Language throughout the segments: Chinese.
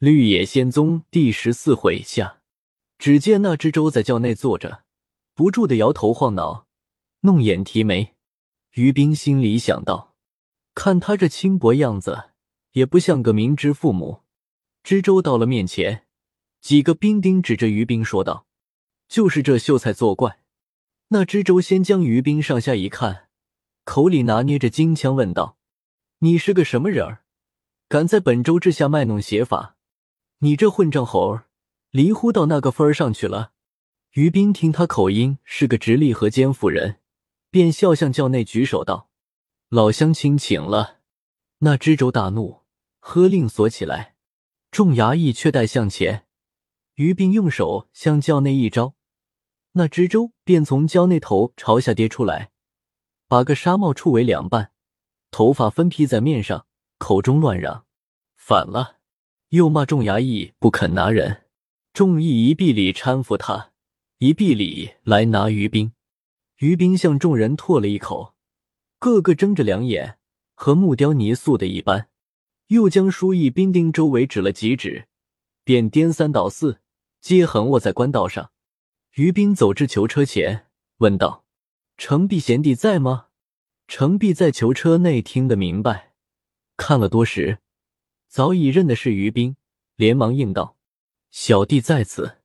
绿野仙踪第十四回下，只见那知州在轿内坐着，不住的摇头晃脑，弄眼提眉。于冰心里想到，看他这轻薄样子，也不像个明知父母。知州到了面前，几个兵丁指着于冰说道：“就是这秀才作怪。”那知州先将于冰上下一看，口里拿捏着金枪问道：“你是个什么人儿？敢在本州之下卖弄邪法？你这混账猴儿，离乎到那个份儿上去了？”于斌听他口音是个直隶河间府人，便笑向轿内举手道：“老乡亲请了。”那知州大怒，喝令锁起来。众衙役却待向前，于斌用手向轿内一招。那知州便从轿内头朝下跌出来，把个纱帽处为两半，头发分披在面上，口中乱嚷：“反了！”又骂众衙役不肯拿人。众役一臂里搀扶他，一臂里来拿于兵。于兵向众人唾了一口，个个睁着两眼，和木雕泥塑的一般。又将书役兵丁周围指了几指，便颠三倒四，皆横卧在官道上。于斌走至囚车前，问道：“程璧贤弟在吗？”程璧在囚车内听得明白，看了多时，早已认的是于斌，连忙应道：“小弟在此。”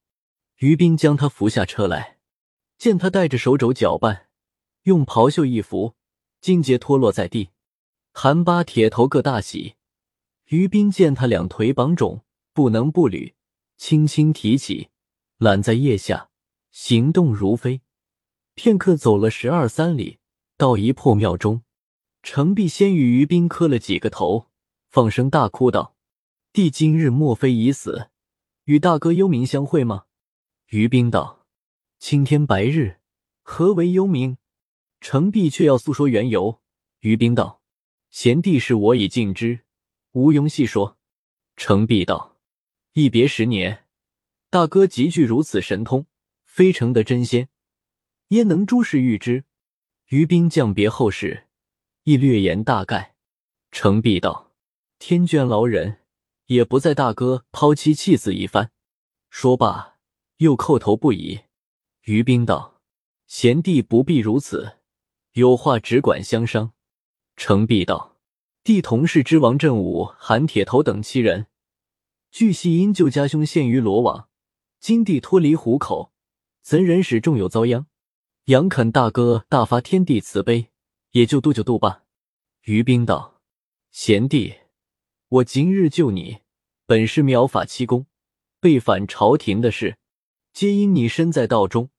于斌将他扶下车来，见他带着手肘脚绊，用袍袖一拂，尽皆脱落在地。韩八铁头各大喜。于斌见他两腿绑肿，不能不履，轻轻提起，揽在腋下。行动如飞，片刻走了十二三里，到一破庙中，程璧先与于斌磕了几个头，放声大哭道：“弟今日莫非已死？与大哥幽冥相会吗？”于斌道：“青天白日，何为幽冥？”程璧却要诉说缘由。于斌道：“贤弟是我已尽知，无庸细说。”程璧道：“一别十年，大哥极具如此神通。”非成得真仙，焉能诸事预知？于兵将别后事，亦略言大概。程璧道：“天眷劳人，也不在大哥抛妻弃子一番。”说罢，又叩头不已。于兵道：“贤弟不必如此，有话只管相商。”程璧道：“弟同是知王振武、韩铁头等七人，据悉因救家兄陷于罗网，今弟脱离虎口。”怎忍使众友遭殃？杨肯大哥大发天地慈悲，也就度就度吧。于冰道：“贤弟，我今日救你，本是妙法七功，背反朝廷的事，皆因你身在道中，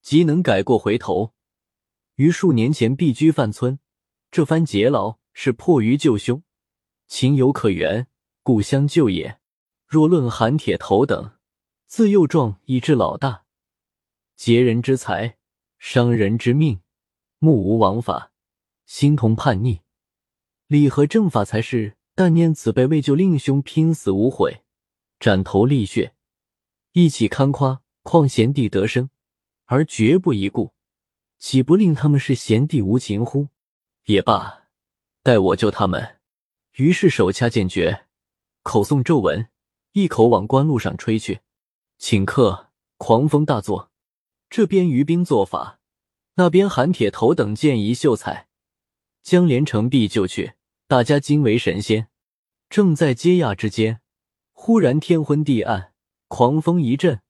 即能改过回头。于数年前避居范村，这番劫劳是迫于救兄，情有可原，故相救也。若论韩铁头等，自幼壮以至老大。”劫人之财，伤人之命，目无王法，心同叛逆，理和正法才是。但念此辈为救令兄拼死无悔，斩头沥血，一起堪夸，况贤弟得生，而绝不一顾，岂不令他们是贤弟无情乎？也罢，待我救他们。于是手掐剑诀，口诵咒文，一口往官路上吹去。顷刻，狂风大作。这边于兵做法，那边韩铁头等见一秀才，将连城璧救去，大家惊为神仙。正在接讶之间，忽然天昏地暗，狂风一阵，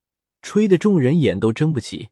吹得众人眼都睁不起。